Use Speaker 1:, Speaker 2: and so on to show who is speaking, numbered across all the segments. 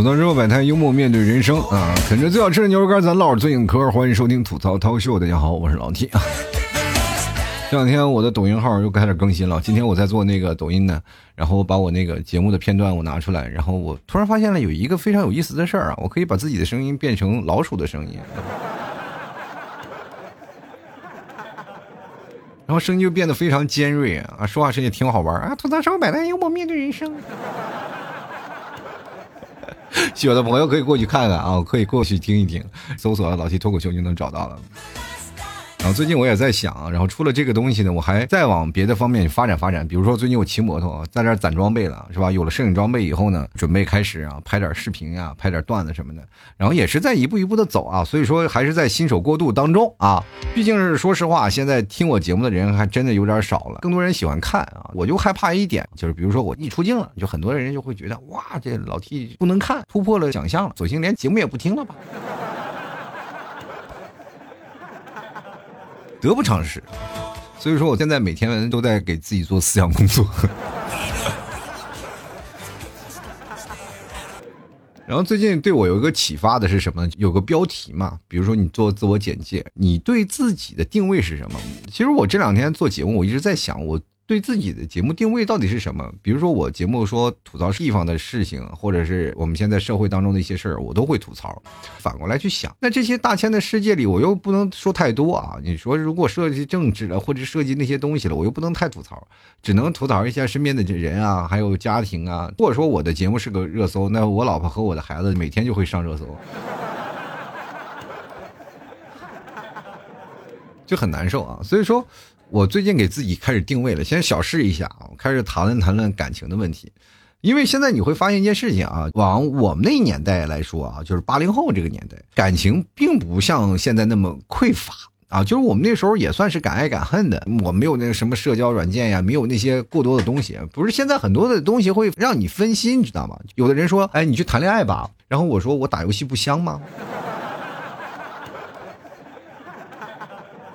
Speaker 1: 吐槽之后摆摊，幽默面对人生啊！啃着最好吃的牛肉干，咱唠着最硬嗑。欢迎收听吐槽涛秀，大家好，我是老 T 啊。这两天我的抖音号又开始更新了。今天我在做那个抖音呢，然后把我那个节目的片段我拿出来，然后我突然发现了有一个非常有意思的事儿啊，我可以把自己的声音变成老鼠的声音，然后声音就变得非常尖锐啊，说话声也挺好玩啊。吐槽之后摆摊，幽默面对人生。喜欢的朋友可以过去看看啊，可以过去听一听，搜索“老七脱口秀”就能找到了。然后最近我也在想，然后出了这个东西呢，我还再往别的方面发展发展。比如说最近我骑摩托，在这攒装备了，是吧？有了摄影装备以后呢，准备开始啊拍点视频啊，拍点段子什么的。然后也是在一步一步的走啊，所以说还是在新手过渡当中啊。毕竟是说实话，现在听我节目的人还真的有点少了，更多人喜欢看啊。我就害怕一点，就是比如说我一出镜了，就很多人就会觉得哇，这老 T 不能看，突破了想象了，索性连节目也不听了吧。得不偿失，所以说我现在每天都在给自己做思想工作。然后最近对我有一个启发的是什么呢？有个标题嘛，比如说你做自我简介，你对自己的定位是什么？其实我这两天做节目，我一直在想我。对自己的节目定位到底是什么？比如说我节目说吐槽地方的事情，或者是我们现在社会当中的一些事儿，我都会吐槽。反过来去想，那这些大千的世界里，我又不能说太多啊。你说如果涉及政治了，或者涉及那些东西了，我又不能太吐槽，只能吐槽一下身边的人啊，还有家庭啊。或者说我的节目是个热搜，那我老婆和我的孩子每天就会上热搜，就很难受啊。所以说。我最近给自己开始定位了，先小试一下啊，开始谈论谈论感情的问题，因为现在你会发现一件事情啊，往我们那年代来说啊，就是八零后这个年代，感情并不像现在那么匮乏啊，就是我们那时候也算是敢爱敢恨的，我没有那个什么社交软件呀，没有那些过多的东西，不是现在很多的东西会让你分心，你知道吗？有的人说，哎，你去谈恋爱吧，然后我说我打游戏不香吗？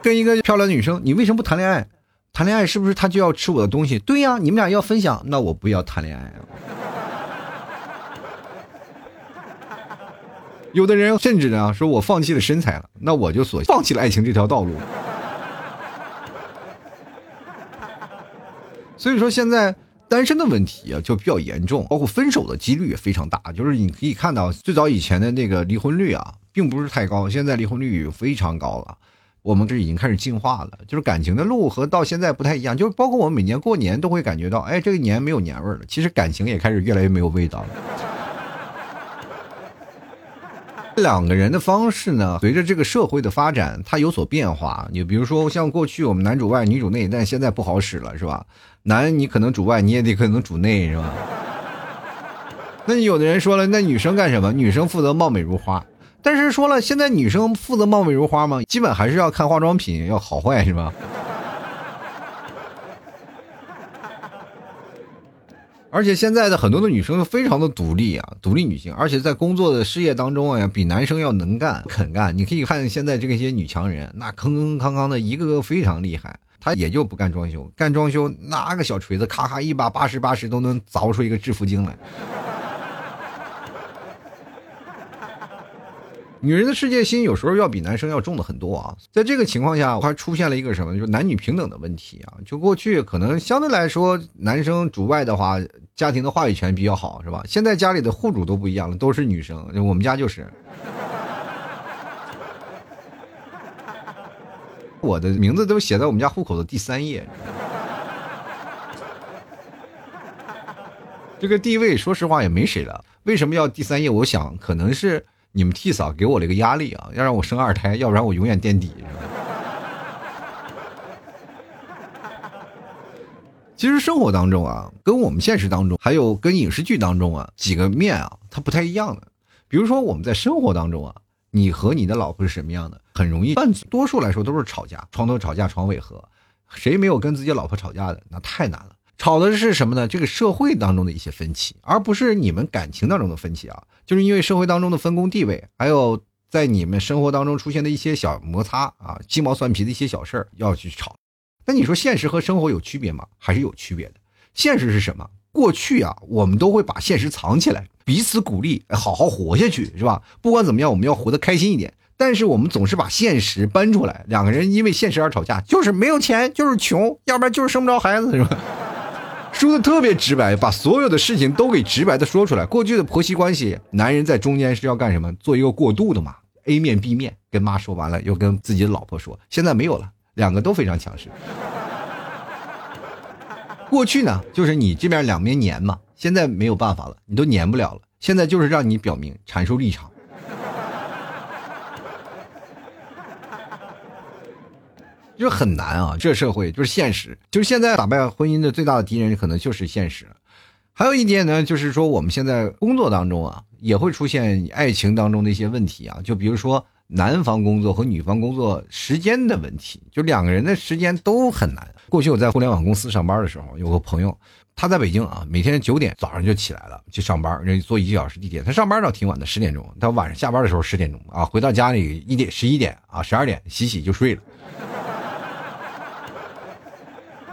Speaker 1: 跟一个漂亮的女生，你为什么不谈恋爱？谈恋爱是不是他就要吃我的东西？对呀，你们俩要分享，那我不要谈恋爱。有的人甚至呢说，我放弃了身材了，那我就索性放弃了爱情这条道路。所以说，现在单身的问题啊就比较严重，包括分手的几率也非常大。就是你可以看到，最早以前的那个离婚率啊，并不是太高，现在离婚率非常高了。我们这已经开始进化了，就是感情的路和到现在不太一样，就是包括我们每年过年都会感觉到，哎，这个年没有年味了。其实感情也开始越来越没有味道了。两个人的方式呢，随着这个社会的发展，它有所变化。你比如说，像过去我们男主外女主内，但现在不好使了，是吧？男你可能主外，你也得可能主内，是吧？那有的人说了，那女生干什么？女生负责貌美如花。但是说了，现在女生负责貌美如花吗？基本还是要看化妆品要好坏，是吧？而且现在的很多的女生非常的独立啊，独立女性，而且在工作的事业当中啊，比男生要能干、肯干。你可以看现在这些女强人，那坑坑康康的，一个个非常厉害。她也就不干装修，干装修拿个小锤子，咔咔一把八十八十都能凿出一个致富经来。女人的世界心有时候要比男生要重的很多啊，在这个情况下，还出现了一个什么，就是男女平等的问题啊。就过去可能相对来说，男生主外的话，家庭的话语权比较好，是吧？现在家里的户主都不一样了，都是女生，我们家就是。我的名字都写在我们家户口的第三页。这个地位，说实话也没谁了。为什么要第三页？我想可能是。你们替嫂给我了一个压力啊，要让我生二胎，要不然我永远垫底。其实生活当中啊，跟我们现实当中，还有跟影视剧当中啊，几个面啊，它不太一样的。比如说我们在生活当中啊，你和你的老婆是什么样的？很容易，但多数来说都是吵架，床头吵架床尾和，谁没有跟自己老婆吵架的？那太难了。吵的是什么呢？这个社会当中的一些分歧，而不是你们感情当中的分歧啊，就是因为社会当中的分工地位，还有在你们生活当中出现的一些小摩擦啊，鸡毛蒜皮的一些小事儿要去吵。那你说现实和生活有区别吗？还是有区别的。现实是什么？过去啊，我们都会把现实藏起来，彼此鼓励，好好活下去，是吧？不管怎么样，我们要活得开心一点。但是我们总是把现实搬出来，两个人因为现实而吵架，就是没有钱，就是穷，要不然就是生不着孩子，是吧？说的特别直白，把所有的事情都给直白的说出来。过去的婆媳关系，男人在中间是要干什么？做一个过渡的嘛，A 面 B 面，跟妈说完了，又跟自己的老婆说。现在没有了，两个都非常强势。过去呢，就是你这边两边粘嘛，现在没有办法了，你都粘不了了。现在就是让你表明阐述立场，就是很难啊。这社会就是现实，就是现在打败婚姻的最大的敌人可能就是现实。还有一点呢，就是说我们现在工作当中啊，也会出现爱情当中的一些问题啊，就比如说男方工作和女方工作时间的问题，就两个人的时间都很难。过去我在互联网公司上班的时候，有个朋友，他在北京啊，每天九点早上就起来了去上班，人坐一个小时地铁。他上班倒挺晚的，十点钟。他晚上下班的时候十点钟啊，回到家里一点十一点啊，十二点洗洗就睡了。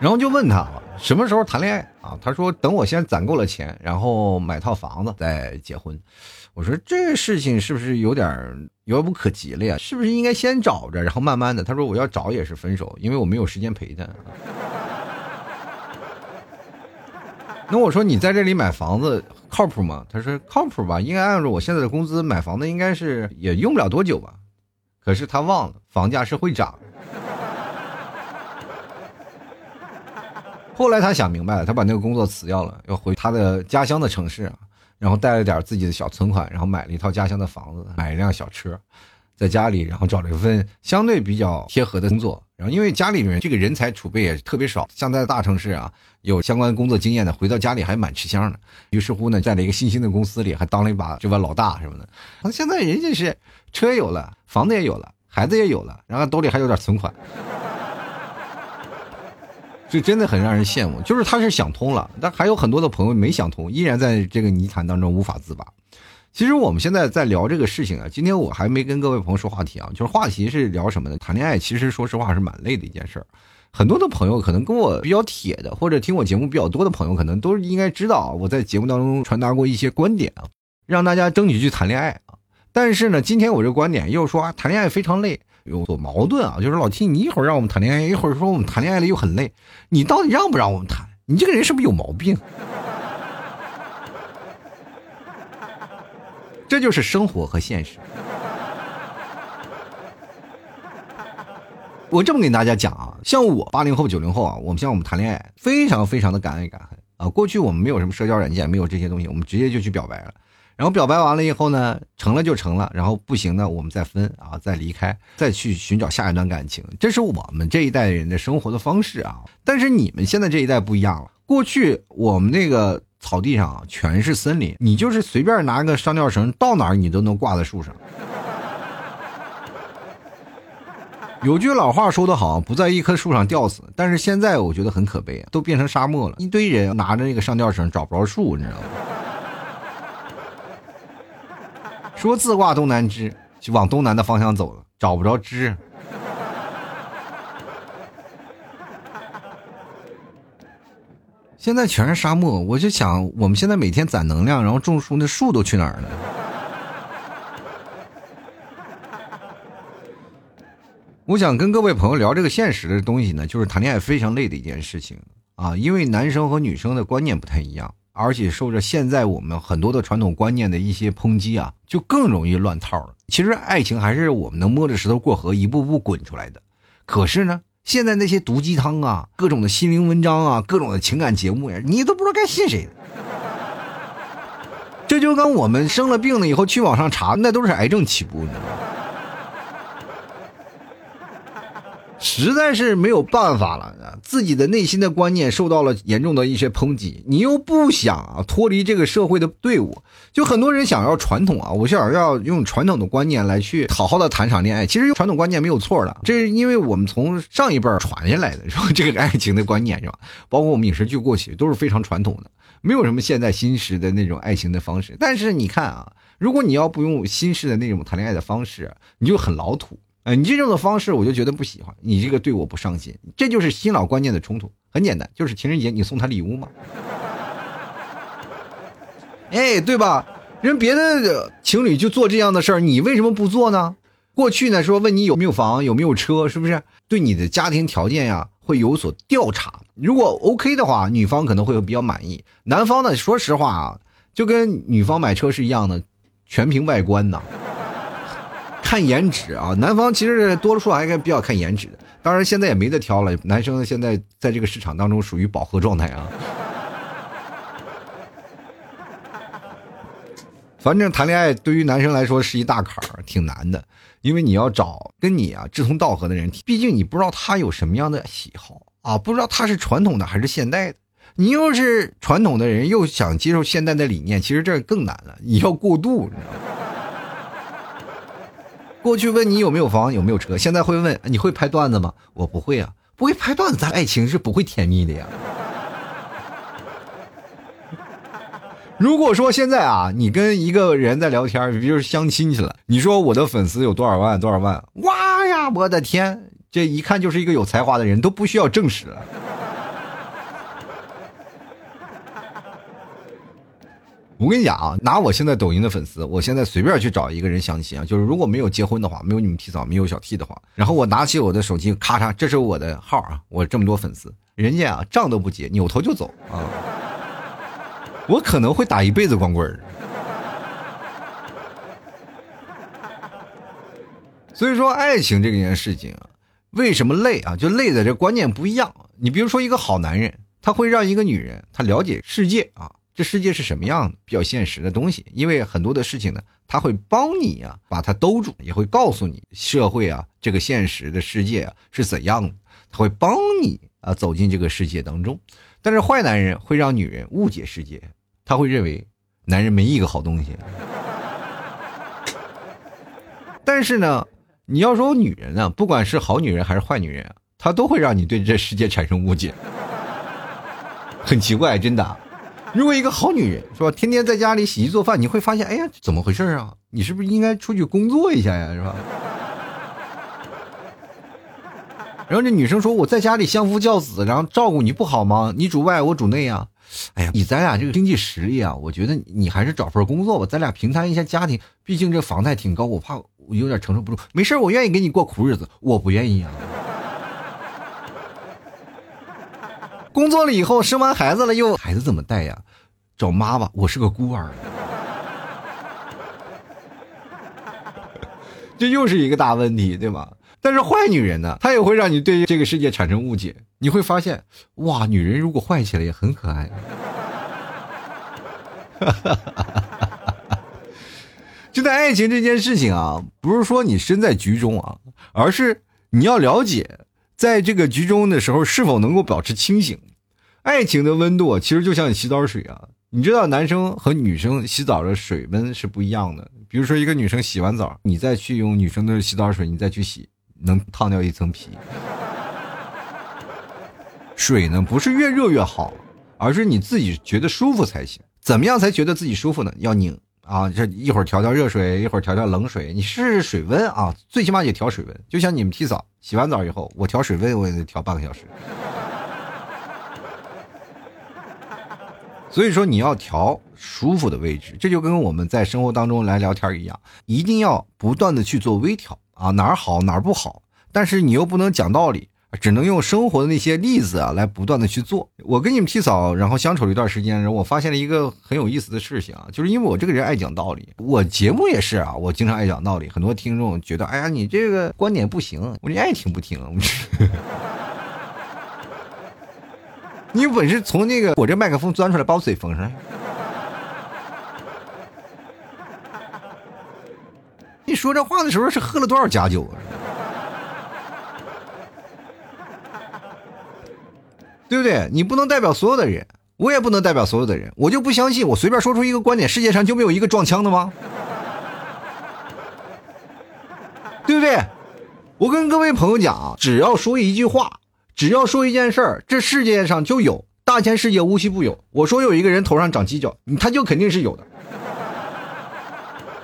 Speaker 1: 然后就问他什么时候谈恋爱啊？他说等我先攒够了钱，然后买套房子再结婚。我说这事情是不是有点遥不可及了呀？是不是应该先找着，然后慢慢的？他说我要找也是分手，因为我没有时间陪他。那我说你在这里买房子靠谱吗？他说靠谱吧，应该按照我现在的工资买房子应该是也用不了多久吧。可是他忘了房价是会涨。后来他想明白了，他把那个工作辞掉了，要回他的家乡的城市。然后带了点自己的小存款，然后买了一套家乡的房子，买一辆小车，在家里，然后找了一份相对比较贴合的工作。然后因为家里面这个人才储备也特别少，像在大城市啊，有相关工作经验的，回到家里还蛮吃香的。于是乎呢，在了一个新兴的公司里，还当了一把这把老大什么的。那现在人家是车有了，房子也有了，孩子也有了，然后兜里还有点存款。这真的很让人羡慕，就是他是想通了，但还有很多的朋友没想通，依然在这个泥潭当中无法自拔。其实我们现在在聊这个事情啊，今天我还没跟各位朋友说话题啊，就是话题是聊什么呢？谈恋爱其实说实话是蛮累的一件事儿。很多的朋友可能跟我比较铁的，或者听我节目比较多的朋友，可能都应该知道我在节目当中传达过一些观点啊，让大家争取去谈恋爱啊。但是呢，今天我这观点又说啊，谈恋爱非常累。有所矛盾啊，就是老七，你一会儿让我们谈恋爱，一会儿说我们谈恋爱了又很累，你到底让不让我们谈？你这个人是不是有毛病？这就是生活和现实。我这么跟大家讲啊，像我八零后、九零后啊，我们像我们谈恋爱，非常非常的敢爱敢恨啊。过去我们没有什么社交软件，没有这些东西，我们直接就去表白了。然后表白完了以后呢，成了就成了，然后不行呢，我们再分啊，再离开，再去寻找下一段感情。这是我们这一代人的生活的方式啊。但是你们现在这一代不一样了。过去我们那个草地上，全是森林，你就是随便拿个上吊绳，到哪儿你都能挂在树上。有句老话说得好，不在一棵树上吊死。但是现在我觉得很可悲啊，都变成沙漠了，一堆人拿着那个上吊绳找不着树，你知道吗？说自挂东南枝，就往东南的方向走了，找不着枝。现在全是沙漠，我就想，我们现在每天攒能量，然后种树，那树都去哪儿了？我想跟各位朋友聊这个现实的东西呢，就是谈恋爱非常累的一件事情啊，因为男生和女生的观念不太一样。而且受着现在我们很多的传统观念的一些抨击啊，就更容易乱套了。其实爱情还是我们能摸着石头过河，一步步滚出来的。可是呢，现在那些毒鸡汤啊，各种的心灵文章啊，各种的情感节目呀，你都不知道该信谁。这就跟我们生了病了以后去网上查，那都是癌症起步，你知道吗？实在是没有办法了，自己的内心的观念受到了严重的一些抨击，你又不想啊脱离这个社会的队伍，就很多人想要传统啊，我想要用传统的观念来去好好的谈场恋爱。其实传统观念没有错的，这是因为我们从上一辈传下来的，是吧？这个爱情的观念是吧？包括我们影视剧过去都是非常传统的，没有什么现代新时的那种爱情的方式。但是你看啊，如果你要不用新式的那种谈恋爱的方式，你就很老土。哎，你这种的方式我就觉得不喜欢，你这个对我不上心，这就是新老观念的冲突。很简单，就是情人节你送他礼物吗？哎，对吧？人别的情侣就做这样的事儿，你为什么不做呢？过去呢说问你有没有房，有没有车，是不是？对你的家庭条件呀会有所调查。如果 OK 的话，女方可能会比较满意。男方呢，说实话啊，就跟女方买车是一样的，全凭外观呐，看颜值啊。男方其实多数还是比较看颜值的。当然现在也没得挑了，男生现在在这个市场当中属于饱和状态啊。反正谈恋爱对于男生来说是一大坎儿，挺难的。因为你要找跟你啊志同道合的人，毕竟你不知道他有什么样的喜好啊，不知道他是传统的还是现代的。你又是传统的人，又想接受现代的理念，其实这更难了。你要过渡，你知道吗？过去问你有没有房，有没有车，现在会问你会拍段子吗？我不会啊，不会拍段子，咱爱情是不会甜蜜的呀。如果说现在啊，你跟一个人在聊天，比如相亲去了，你说我的粉丝有多少万多少万，哇呀，我的天，这一看就是一个有才华的人，都不需要证实。我跟你讲啊，拿我现在抖音的粉丝，我现在随便去找一个人相亲啊，就是如果没有结婚的话，没有你们提早，没有小 T 的话，然后我拿起我的手机，咔嚓，这是我的号啊，我这么多粉丝，人家啊账都不结，扭头就走啊。我可能会打一辈子光棍儿，所以说爱情这件事情啊，为什么累啊？就累在这观念不一样。你比如说一个好男人，他会让一个女人他了解世界啊，这世界是什么样的，比较现实的东西。因为很多的事情呢，他会帮你啊把它兜住，也会告诉你社会啊这个现实的世界啊是怎样的，他会帮你啊走进这个世界当中。但是坏男人会让女人误解世界，他会认为男人没一个好东西。但是呢，你要说女人呢，不管是好女人还是坏女人，她都会让你对这世界产生误解。很奇怪，真的。如果一个好女人是吧，天天在家里洗衣做饭，你会发现，哎呀，怎么回事啊？你是不是应该出去工作一下呀？是吧？然后这女生说：“我在家里相夫教子，然后照顾你不好吗？你主外，我主内啊。哎呀，以咱俩这个经济实力啊，我觉得你还是找份工作吧，咱俩平摊一下家庭。毕竟这房贷挺高，我怕我有点承受不住。没事我愿意给你过苦日子。我不愿意啊。工作了以后，生完孩子了，又孩子怎么带呀？找妈吧，我是个孤儿。这又是一个大问题，对吧？”但是坏女人呢，她也会让你对这个世界产生误解。你会发现，哇，女人如果坏起来也很可爱。就在爱情这件事情啊，不是说你身在局中啊，而是你要了解，在这个局中的时候是否能够保持清醒。爱情的温度其实就像洗澡水啊，你知道男生和女生洗澡的水温是不一样的。比如说一个女生洗完澡，你再去用女生的洗澡水，你再去洗。能烫掉一层皮。水呢，不是越热越好，而是你自己觉得舒服才行。怎么样才觉得自己舒服呢？要拧啊，这一会儿调调热水，一会儿调调冷水，你试试水温啊，最起码也调水温。就像你们洗澡，洗完澡以后，我调水温，我也得调半个小时。所以说，你要调舒服的位置，这就跟我们在生活当中来聊天一样，一定要不断的去做微调。啊，哪儿好哪儿不好，但是你又不能讲道理，只能用生活的那些例子啊来不断的去做。我跟你们提早，然后相处了一段时间，然后我发现了一个很有意思的事情啊，就是因为我这个人爱讲道理，我节目也是啊，我经常爱讲道理。很多听众觉得，哎呀，你这个观点不行，我你爱听不听？你有本事从那个我这麦克风钻出来，把我嘴封上。你说这话的时候是喝了多少假酒啊？对不对？你不能代表所有的人，我也不能代表所有的人。我就不相信，我随便说出一个观点，世界上就没有一个撞枪的吗？对不对？我跟各位朋友讲啊，只要说一句话，只要说一件事儿，这世界上就有大千世界无奇不有。我说有一个人头上长犄角，他就肯定是有的。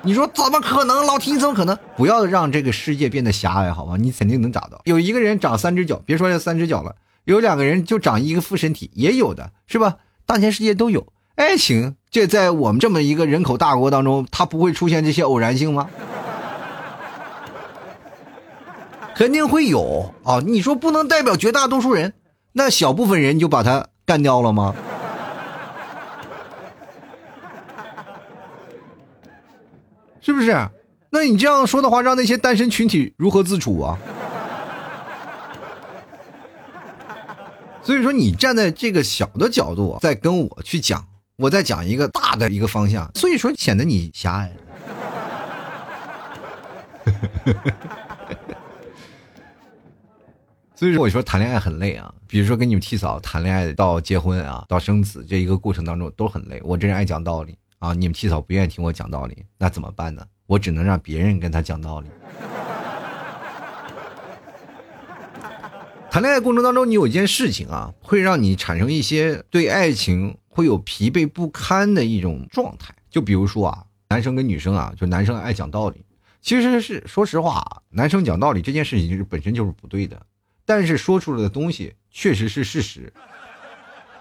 Speaker 1: 你说怎么可能？老提怎么可能？不要让这个世界变得狭隘，好吗？你肯定能找到。有一个人长三只脚，别说这三只脚了，有两个人就长一个副身体，也有的是吧？大千世界都有。爱情这在我们这么一个人口大国当中，它不会出现这些偶然性吗？肯定会有啊！你说不能代表绝大多数人，那小部分人就把他干掉了吗？是不是？那你这样说的话，让那些单身群体如何自处啊？所以说，你站在这个小的角度在跟我去讲，我在讲一个大的一个方向，所以说显得你狭隘。所以说，我说谈恋爱很累啊。比如说跟你们替嫂谈恋爱到结婚啊，到生子这一个过程当中都很累。我这人爱讲道理啊，你们替嫂不愿意听我讲道理，那怎么办呢？我只能让别人跟他讲道理。谈恋爱过程当中，你有一件事情啊，会让你产生一些对爱情会有疲惫不堪的一种状态。就比如说啊，男生跟女生啊，就男生爱讲道理，其实是说实话，男生讲道理这件事情就是本身就是不对的。但是说出来的东西确实是事实，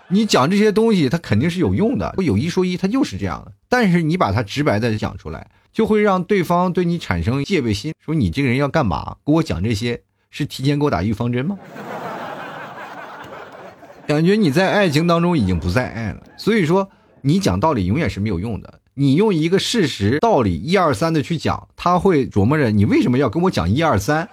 Speaker 1: 你讲这些东西，它肯定是有用的。有一说一，它就是这样的。但是你把它直白的讲出来，就会让对方对你产生戒备心，说你这个人要干嘛？给我讲这些，是提前给我打预防针吗？感觉你在爱情当中已经不再爱了。所以说，你讲道理永远是没有用的。你用一个事实道理一二三的去讲，他会琢磨着你为什么要跟我讲一二三。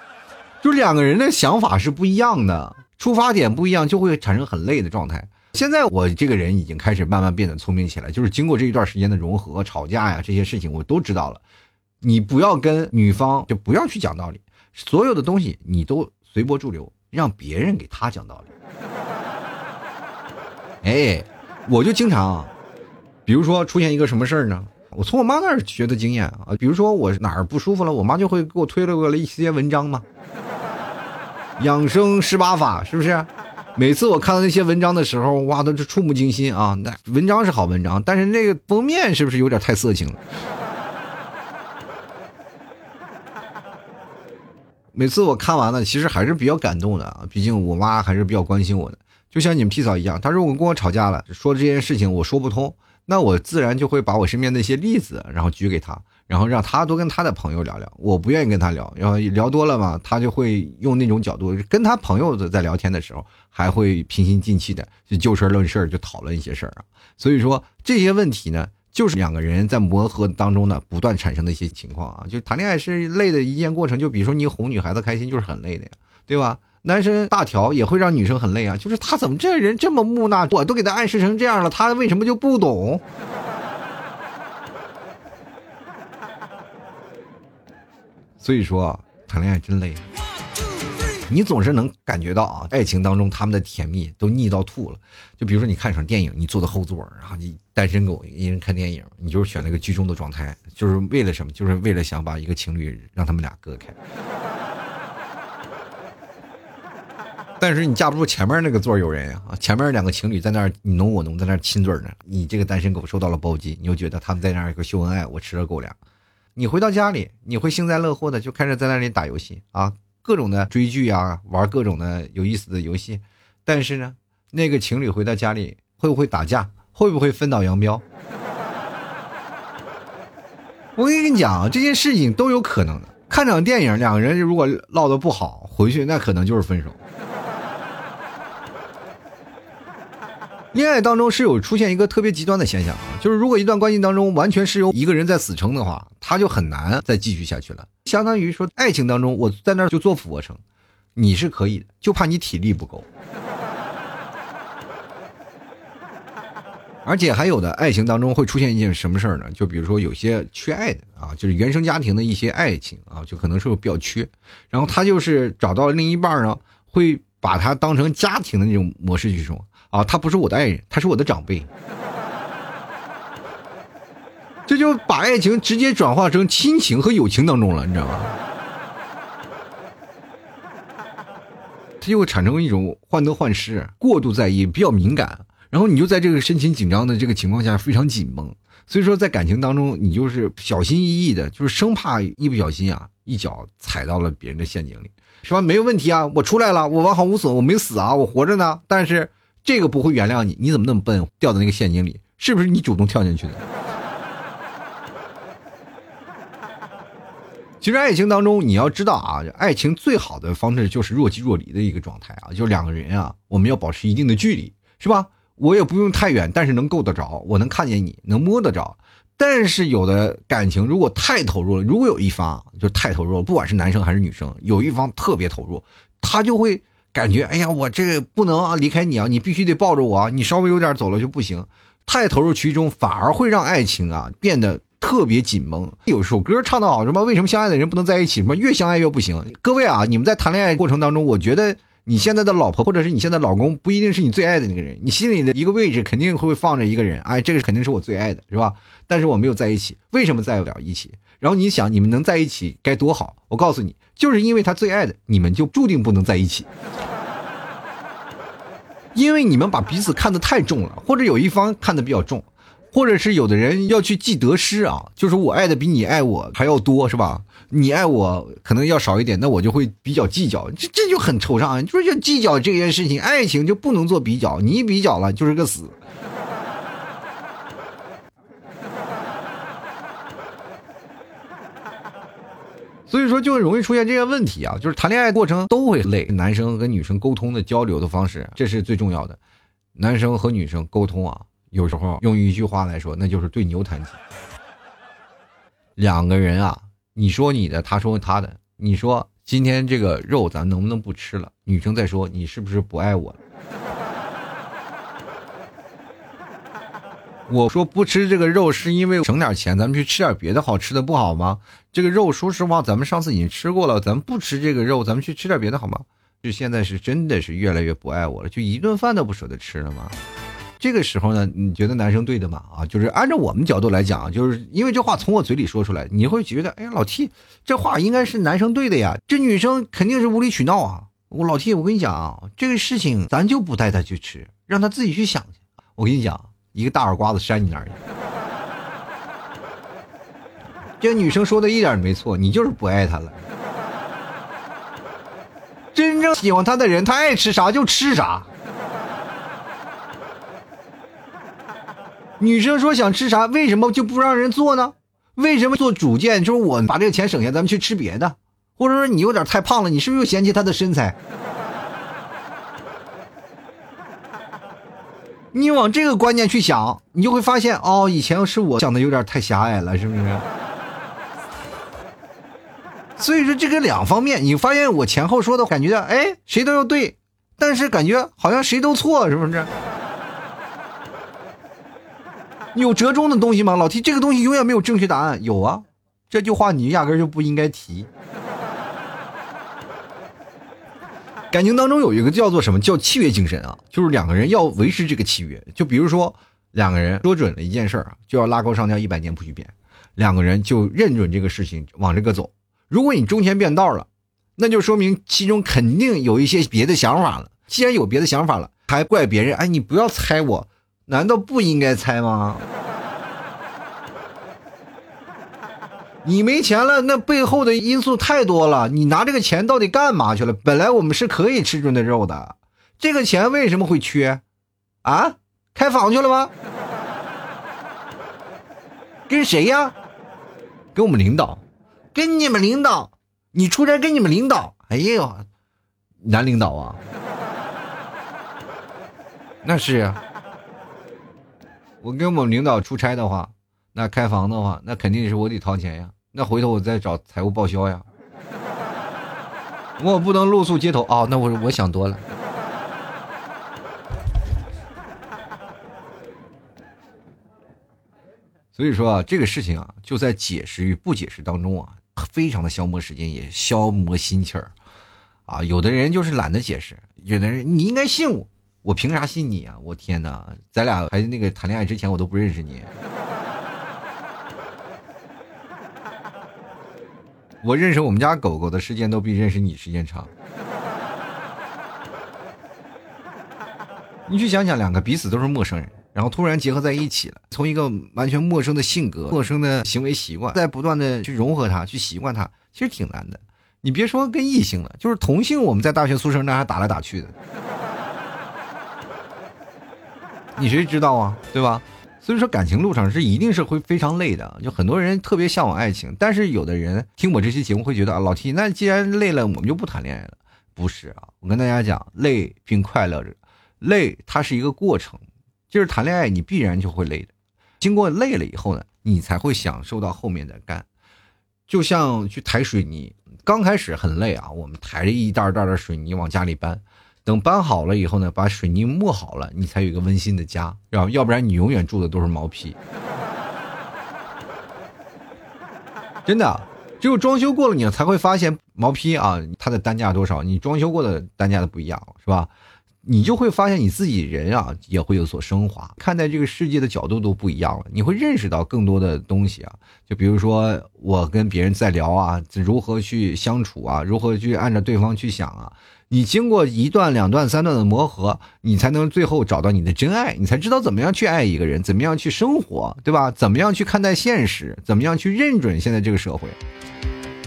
Speaker 1: 就两个人的想法是不一样的，出发点不一样，就会产生很累的状态。现在我这个人已经开始慢慢变得聪明起来，就是经过这一段时间的融合、吵架呀这些事情，我都知道了。你不要跟女方就不要去讲道理，所有的东西你都随波逐流，让别人给他讲道理。哎，我就经常，比如说出现一个什么事儿呢？我从我妈那儿学的经验啊，比如说我哪儿不舒服了，我妈就会给我推了过来一些文章嘛。养生十八法是不是？每次我看到那些文章的时候，哇，都是触目惊心啊！那文章是好文章，但是那个封面是不是有点太色情了？每次我看完了，其实还是比较感动的啊！毕竟我妈还是比较关心我的，就像你们 P 嫂一样，她如果跟我吵架了，说这件事情我说不通，那我自然就会把我身边那些例子，然后举给她。然后让他多跟他的朋友聊聊，我不愿意跟他聊，然后聊多了嘛，他就会用那种角度跟他朋友的在聊天的时候，还会平心静气的就就事论事就讨论一些事儿啊。所以说这些问题呢，就是两个人在磨合当中呢不断产生的一些情况啊。就谈恋爱是累的一件过程，就比如说你哄女孩子开心就是很累的呀，对吧？男生大条也会让女生很累啊，就是他怎么这人这么木讷，我都给他暗示成这样了，他为什么就不懂？所以说，谈恋爱真累。你总是能感觉到啊，爱情当中他们的甜蜜都腻到吐了。就比如说，你看场电影，你坐在后座，然后你单身狗一人看电影，你就是选那个居中的状态，就是为了什么？就是为了想把一个情侣让他们俩隔开。但是你架不住前面那个座有人啊，前面两个情侣在那儿你侬我侬，在那儿亲嘴呢。你这个单身狗受到了暴击，你又觉得他们在那儿一个秀恩爱，我吃了狗粮。你回到家里，你会幸灾乐祸的，就开始在那里打游戏啊，各种的追剧啊，玩各种的有意思的游戏。但是呢，那个情侣回到家里会不会打架？会不会分道扬镳？我跟你讲，这件事情都有可能的。看场电影，两个人如果唠得不好，回去那可能就是分手。恋爱当中是有出现一个特别极端的现象啊，就是如果一段关系当中完全是由一个人在死撑的话，他就很难再继续下去了。相当于说，爱情当中我在那儿就做俯卧撑，你是可以的，就怕你体力不够。而且还有的爱情当中会出现一件什么事儿呢？就比如说有些缺爱的啊，就是原生家庭的一些爱情啊，就可能是比较缺，然后他就是找到另一半呢，会把他当成家庭的那种模式去说。啊，他不是我的爱人，他是我的长辈，这就把爱情直接转化成亲情和友情当中了，你知道吗？他就会产生一种患得患失、过度在意、比较敏感，然后你就在这个深情紧张的这个情况下非常紧绷，所以说在感情当中你就是小心翼翼的，就是生怕一不小心啊一脚踩到了别人的陷阱里，是吧？没有问题啊，我出来了，我完好无损，我没死啊，我活着呢，但是。这个不会原谅你，你怎么那么笨，掉到那个陷阱里？是不是你主动跳进去的？其实爱情当中，你要知道啊，爱情最好的方式就是若即若离的一个状态啊，就两个人啊，我们要保持一定的距离，是吧？我也不用太远，但是能够得着，我能看见你，能摸得着。但是有的感情如果太投入了，如果有一方就太投入了，不管是男生还是女生，有一方特别投入，他就会感觉，哎呀，我这个不能啊离开你啊，你必须得抱着我啊，你稍微有点走了就不行。太投入其中，反而会让爱情啊变得。特别紧绷，有首歌唱的好，什么为什么相爱的人不能在一起？什么越相爱越不行？各位啊，你们在谈恋爱过程当中，我觉得你现在的老婆或者是你现在老公不一定是你最爱的那个人，你心里的一个位置肯定会放着一个人，哎，这个肯定是我最爱的，是吧？但是我没有在一起，为什么在不了一起？然后你想，你们能在一起该多好？我告诉你，就是因为他最爱的，你们就注定不能在一起，因为你们把彼此看得太重了，或者有一方看得比较重。或者是有的人要去记得失啊，就是我爱的比你爱我还要多，是吧？你爱我可能要少一点，那我就会比较计较，这这就很惆怅。就是要计较这件事情，爱情就不能做比较，你比较了就是个死。所以说就容易出现这些问题啊，就是谈恋爱过程都会累，男生跟女生沟通的交流的方式，这是最重要的。男生和女生沟通啊。有时候用一句话来说，那就是对牛弹琴。两个人啊，你说你的，他说他的。你说今天这个肉咱能不能不吃了？女生在说你是不是不爱我了？我说不吃这个肉是因为省点钱，咱们去吃点别的好吃的不好吗？这个肉说实话，咱们上次已经吃过了，咱们不吃这个肉，咱们去吃点别的好吗？就现在是真的是越来越不爱我了，就一顿饭都不舍得吃了吗？这个时候呢，你觉得男生对的吗？啊，就是按照我们角度来讲，就是因为这话从我嘴里说出来，你会觉得，哎呀，老 T 这话应该是男生对的呀，这女生肯定是无理取闹啊。我老 T，我跟你讲啊，这个事情咱就不带她去吃，让她自己去想去。我跟你讲，一个大耳刮子扇你那儿去。这女生说的一点没错，你就是不爱她了。真正喜欢她的人，她爱吃啥就吃啥。女生说想吃啥，为什么就不让人做呢？为什么做主见？就是我把这个钱省下，咱们去吃别的，或者说你有点太胖了，你是不是又嫌弃她的身材？你往这个观念去想，你就会发现哦，以前是我想的有点太狭隘了，是不是？所以说这个两方面，你发现我前后说的感觉，哎，谁都要对，但是感觉好像谁都错，是不是？有折中的东西吗？老提这个东西永远没有正确答案。有啊，这句话你压根就不应该提。感情当中有一个叫做什么叫契约精神啊，就是两个人要维持这个契约。就比如说两个人说准了一件事儿啊，就要拉钩上吊一百年不许变，两个人就认准这个事情往这个走。如果你中间变道了，那就说明其中肯定有一些别的想法了。既然有别的想法了，还怪别人？哎，你不要猜我。难道不应该猜吗？你没钱了，那背后的因素太多了。你拿这个钱到底干嘛去了？本来我们是可以吃顿的肉的，这个钱为什么会缺？啊？开房去了吗？跟谁呀？跟我们领导？跟你们领导？你出差跟你们领导？哎呦，男领导啊？那是啊。我跟我们领导出差的话，那开房的话，那肯定是我得掏钱呀。那回头我再找财务报销呀。我不能露宿街头啊！那我我想多了。所以说啊，这个事情啊，就在解释与不解释当中啊，非常的消磨时间，也消磨心气儿。啊，有的人就是懒得解释，有的人你应该信我。我凭啥信你啊！我天哪，咱俩还那个谈恋爱之前我都不认识你。我认识我们家狗狗的时间都比认识你时间长。你去想想，两个彼此都是陌生人，然后突然结合在一起了，从一个完全陌生的性格、陌生的行为习惯，在不断的去融合它、去习惯它，其实挺难的。你别说跟异性了，就是同性，我们在大学宿舍那还打来打去的。你谁知道啊，对吧？所以说感情路上是一定是会非常累的。就很多人特别向往爱情，但是有的人听我这期节目会觉得啊，老 T，那既然累了，我们就不谈恋爱了。不是啊，我跟大家讲，累并快乐着，累它是一个过程，就是谈恋爱你必然就会累的。经过累了以后呢，你才会享受到后面的干。就像去抬水泥，刚开始很累啊，我们抬着一袋袋的水泥往家里搬。等搬好了以后呢，把水泥抹好了，你才有一个温馨的家，要要不然你永远住的都是毛坯。真的，只有装修过了，你才会发现毛坯啊，它的单价多少，你装修过的单价的不一样，是吧？你就会发现你自己人啊也会有所升华，看待这个世界的角度都不一样了，你会认识到更多的东西啊。就比如说我跟别人在聊啊，如何去相处啊，如何去按照对方去想啊。你经过一段、两段、三段的磨合，你才能最后找到你的真爱，你才知道怎么样去爱一个人，怎么样去生活，对吧？怎么样去看待现实，怎么样去认准现在这个社会。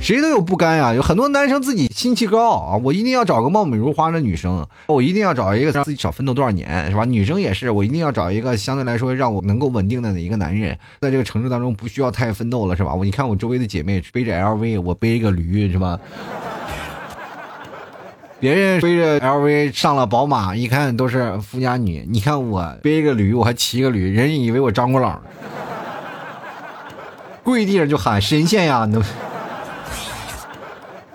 Speaker 1: 谁都有不甘呀，有很多男生自己心气高啊，我一定要找个貌美如花的女生，我一定要找一个让自己少奋斗多少年，是吧？女生也是，我一定要找一个相对来说让我能够稳定的一个男人，在这个城市当中不需要太奋斗了，是吧？我你看我周围的姐妹背着 LV，我背一个驴，是吧？别人背着 LV 上了宝马，一看都是富家女，你看我背个驴，我还骑个驴，人以为我张国老，跪地上就喊神仙呀，都。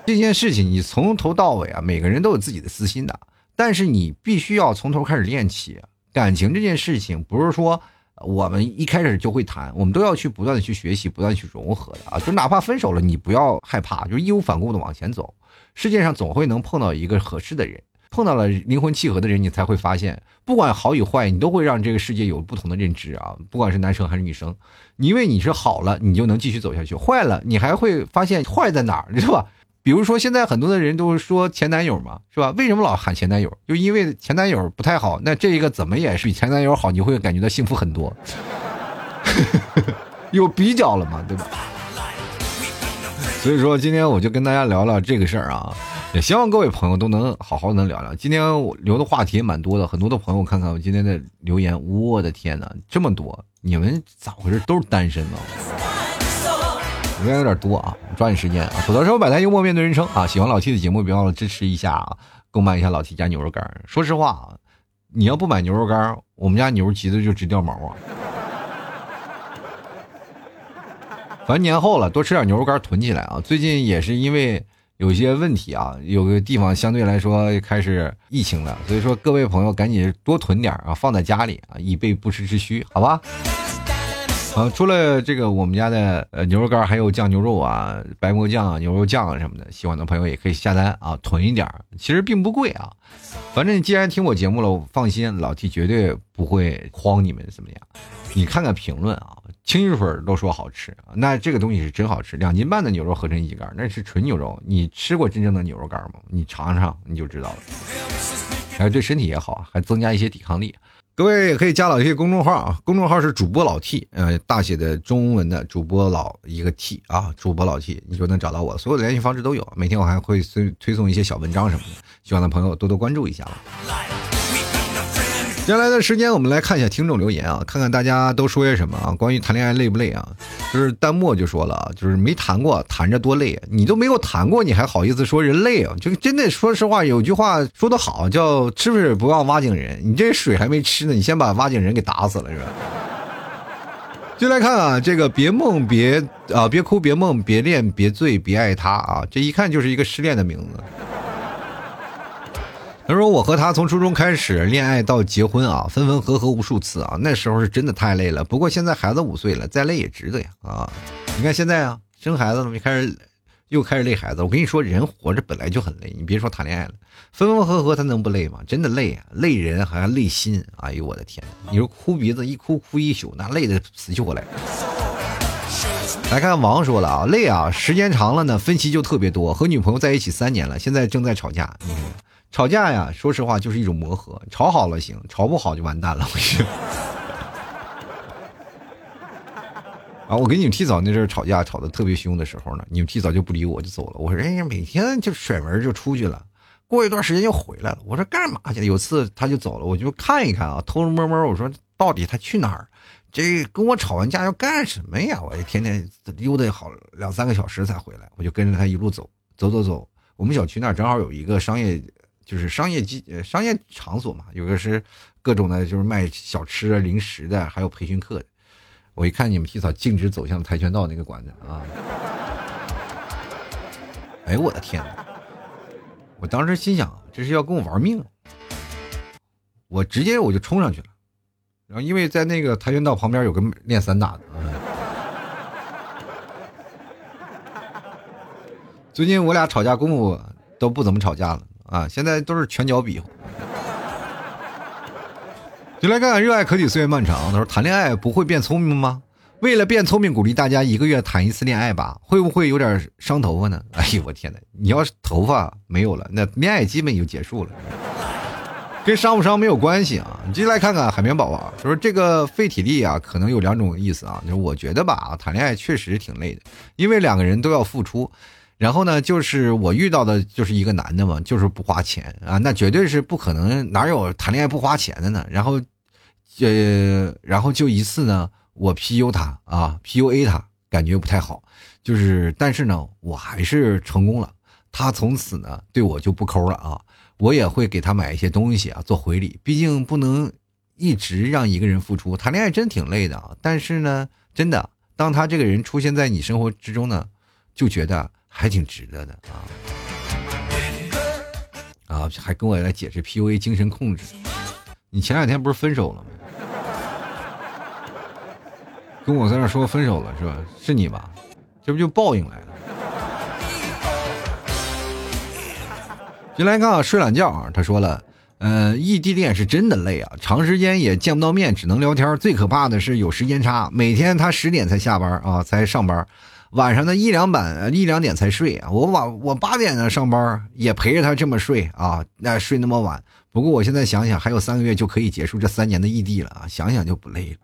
Speaker 1: 这件事情你从头到尾啊，每个人都有自己的私心的，但是你必须要从头开始练起。感情这件事情不是说我们一开始就会谈，我们都要去不断的去学习，不断去融合的啊。就哪怕分手了，你不要害怕，就义无反顾的往前走。世界上总会能碰到一个合适的人，碰到了灵魂契合的人，你才会发现，不管好与坏，你都会让这个世界有不同的认知啊。不管是男生还是女生，你因为你是好了，你就能继续走下去；坏了，你还会发现坏在哪儿，是吧？比如说，现在很多的人都说前男友嘛，是吧？为什么老喊前男友？就因为前男友不太好，那这个怎么也是比前男友好，你会感觉到幸福很多。有比较了嘛，对吧？所以说，今天我就跟大家聊聊这个事儿啊，也希望各位朋友都能好好能聊聊。今天我留的话题也蛮多的，很多的朋友看看我今天的留言，我的天哪，这么多！你们咋回事？都是单身吗？留言有点多啊，抓紧时间啊！吐槽生活百态，幽默面对人生啊！喜欢老 T 的节目，别忘了支持一下啊！购买一下老 T 家牛肉干。说实话啊，你要不买牛肉干，我们家牛急的就直掉毛啊！反正年后了，多吃点牛肉干囤起来啊！最近也是因为有些问题啊，有个地方相对来说开始疫情了，所以说各位朋友赶紧多囤点啊，放在家里啊，以备不时之需，好吧？啊，除了这个，我们家的呃牛肉干还有酱牛肉啊、白馍酱啊、牛肉酱啊什么的，喜欢的朋友也可以下单啊，囤一点其实并不贵啊。反正你既然听我节目了，我放心，老 T 绝对不会诓你们怎么样。你看看评论啊，清水都说好吃，那这个东西是真好吃。两斤半的牛肉合成一斤干，那是纯牛肉。你吃过真正的牛肉干吗？你尝尝你就知道了。还对身体也好，还增加一些抵抗力。各位也可以加老 T 公众号啊，公众号是主播老 T，呃，大写的中文的主播老一个 T 啊，主播老 T，你就能找到我，所有的联系方式都有。每天我还会推推送一些小文章什么的，希望的朋友多多关注一下接下来的时间，我们来看一下听众留言啊，看看大家都说些什么啊。关于谈恋爱累不累啊？就是弹幕就说了啊，就是没谈过，谈着多累啊。你都没有谈过，你还好意思说人累啊？就真的说实话，有句话说的好，叫吃水不忘挖井人。你这水还没吃呢，你先把挖井人给打死了是吧？就来看啊，这个别梦别啊，别哭别梦别恋别醉别爱他啊，这一看就是一个失恋的名字。他说：“我和他从初中开始恋爱到结婚啊，分分合合无数次啊，那时候是真的太累了。不过现在孩子五岁了，再累也值得呀啊！你看现在啊，生孩子了，没开始又开始累孩子。我跟你说，人活着本来就很累，你别说谈恋爱了，分分合合他能不累吗？真的累啊，累人还累心。哎呦我的天！你说哭鼻子一哭哭一宿，那累的死去活来。来看王说了啊，累啊，时间长了呢，分歧就特别多。和女朋友在一起三年了，现在正在吵架。”吵架呀，说实话就是一种磨合，吵好了行，吵不好就完蛋了。我去。啊，我跟你们提早那阵吵架吵得特别凶的时候呢，你们提早就不理我，就走了。我说，哎呀，每天就甩门就出去了，过一段时间又回来了。我说干嘛去？有次他就走了，我就看一看啊，偷偷摸摸，我说到底他去哪儿？这跟我吵完架要干什么呀？我天天溜达好两三个小时才回来，我就跟着他一路走，走走走。我们小区那儿正好有一个商业，就是商业机呃商业场所嘛，有个是各种的，就是卖小吃、零食的，还有培训课的。我一看你们提早径直走向跆拳道那个馆子啊！哎呦我的天哪！我当时心想，这是要跟我玩命。我直接我就冲上去了。然后，因为在那个跆拳道旁边有个练散打的。最近我俩吵架功夫都不怎么吵架了啊，现在都是拳脚比划。就来看看热爱可抵岁月漫长。他说：“谈恋爱不会变聪明吗？为了变聪明，鼓励大家一个月谈一次恋爱吧。会不会有点伤头发呢？哎呦我天哪！你要是头发没有了，那恋爱基本就结束了。”跟伤不伤没有关系啊！你继续来看看海绵宝宝，他说这个费体力啊，可能有两种意思啊。就是我觉得吧，谈恋爱确实挺累的，因为两个人都要付出。然后呢，就是我遇到的就是一个男的嘛，就是不花钱啊，那绝对是不可能，哪有谈恋爱不花钱的呢？然后，呃，然后就一次呢，我 PU 他啊，PUA 他，感觉不太好，就是，但是呢，我还是成功了，他从此呢对我就不抠了啊。我也会给他买一些东西啊，做回礼。毕竟不能一直让一个人付出，谈恋爱真挺累的啊。但是呢，真的，当他这个人出现在你生活之中呢，就觉得还挺值得的啊。啊，还跟我来解释 PUA 精神控制。你前两天不是分手了吗？跟我在那说分手了是吧？是你吧？这不就报应来了？原来刚啊，睡懒觉啊！他说了，呃，异地恋是真的累啊，长时间也见不到面，只能聊天。最可怕的是有时间差，每天他十点才下班啊，才上班，晚上的一两板一两点才睡啊。我晚我八点呢上班，也陪着他这么睡啊，那睡那么晚。不过我现在想想，还有三个月就可以结束这三年的异地了啊，想想就不累了。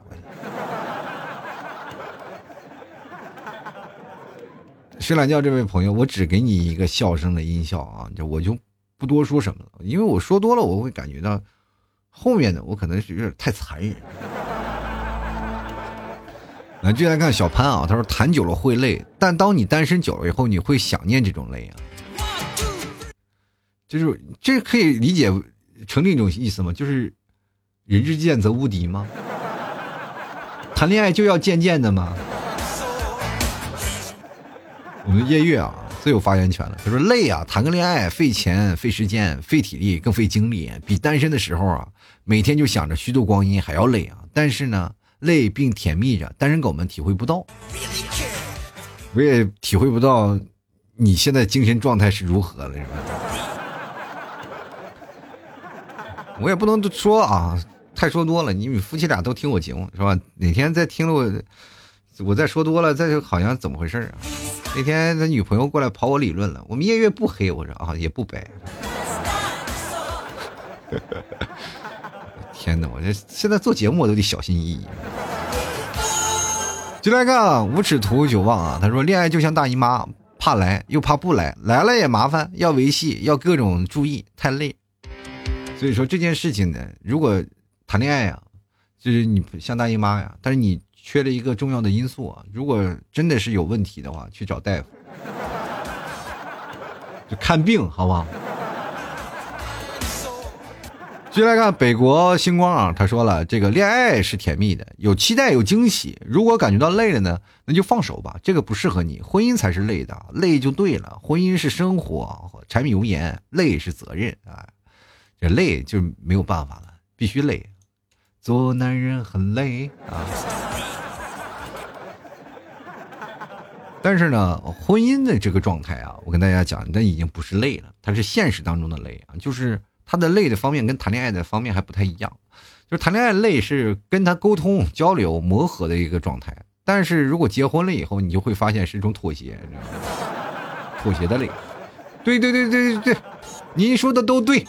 Speaker 1: 睡懒觉这位朋友，我只给你一个笑声的音效啊，就我就。不多说什么了，因为我说多了，我会感觉到后面的我可能是有点太残忍。来，接下来看小潘啊，他说谈久了会累，但当你单身久了以后，你会想念这种累啊。就是这可以理解成另一种意思吗？就是人之贱则无敌吗？谈恋爱就要贱贱的吗？我们夜月啊。最有发言权了。他说：“累啊，谈个恋爱费钱、费时间、费体力，更费精力，比单身的时候啊，每天就想着虚度光阴还要累啊。但是呢，累并甜蜜着，单身狗们体会不到。我也体会不到你现在精神状态是如何了，是吧？我也不能说啊，太说多了。你们夫妻俩都听我节目是吧？哪天再听了我，我再说多了，再就好像怎么回事啊？”那天他女朋友过来跑我理论了，我们夜月不黑，我说啊也不白。天哪，我这现在做节目我都得小心翼翼。就来看无耻图久忘啊，他说恋爱就像大姨妈，怕来又怕不来，来了也麻烦，要维系，要各种注意，太累。所以说这件事情呢，如果谈恋爱呀，就是你像大姨妈呀，但是你。缺了一个重要的因素啊！如果真的是有问题的话，去找大夫，就看病，好不好？接下来看北国星光啊，他说了，这个恋爱是甜蜜的，有期待，有惊喜。如果感觉到累了呢，那就放手吧，这个不适合你。婚姻才是累的，累就对了。婚姻是生活，柴米油盐，累是责任啊，这累就没有办法了，必须累。做男人很累啊。但是呢，婚姻的这个状态啊，我跟大家讲，那已经不是累了，它是现实当中的累啊，就是他的累的方面跟谈恋爱的方面还不太一样，就是谈恋爱累是跟他沟通、交流、磨合的一个状态，但是如果结婚了以后，你就会发现是一种妥协，知道吗？妥协的累，对对对对对对，您说的都对，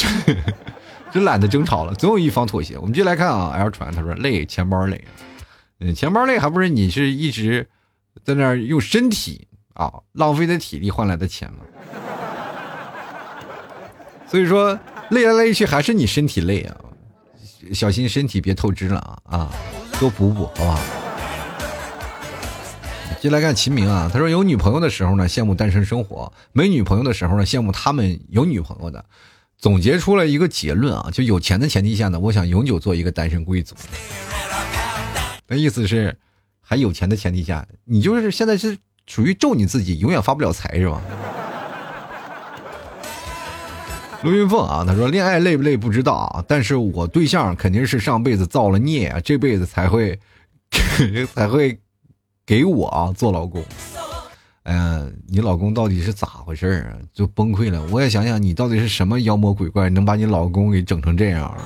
Speaker 1: 就懒得争吵了，总有一方妥协。我们就来看啊，L 传他说累，钱包累。嗯，钱包累还不是你是一直在那儿用身体啊浪费的体力换来的钱吗？所以说累来累去还是你身体累啊，小心身体别透支了啊啊，多补补，好不好？进来看秦明啊，他说有女朋友的时候呢，羡慕单身生活；没女朋友的时候呢，羡慕他们有女朋友的。总结出了一个结论啊，就有钱的前提下呢，我想永久做一个单身贵族。那意思是，还有钱的前提下，你就是现在是属于咒你自己永远发不了财是吧？卢云凤啊，他说恋爱累不累不知道啊，但是我对象肯定是上辈子造了孽啊，这辈子才会 才会。给我做老公，哎呀，你老公到底是咋回事啊？就崩溃了。我也想想，你到底是什么妖魔鬼怪，能把你老公给整成这样啊？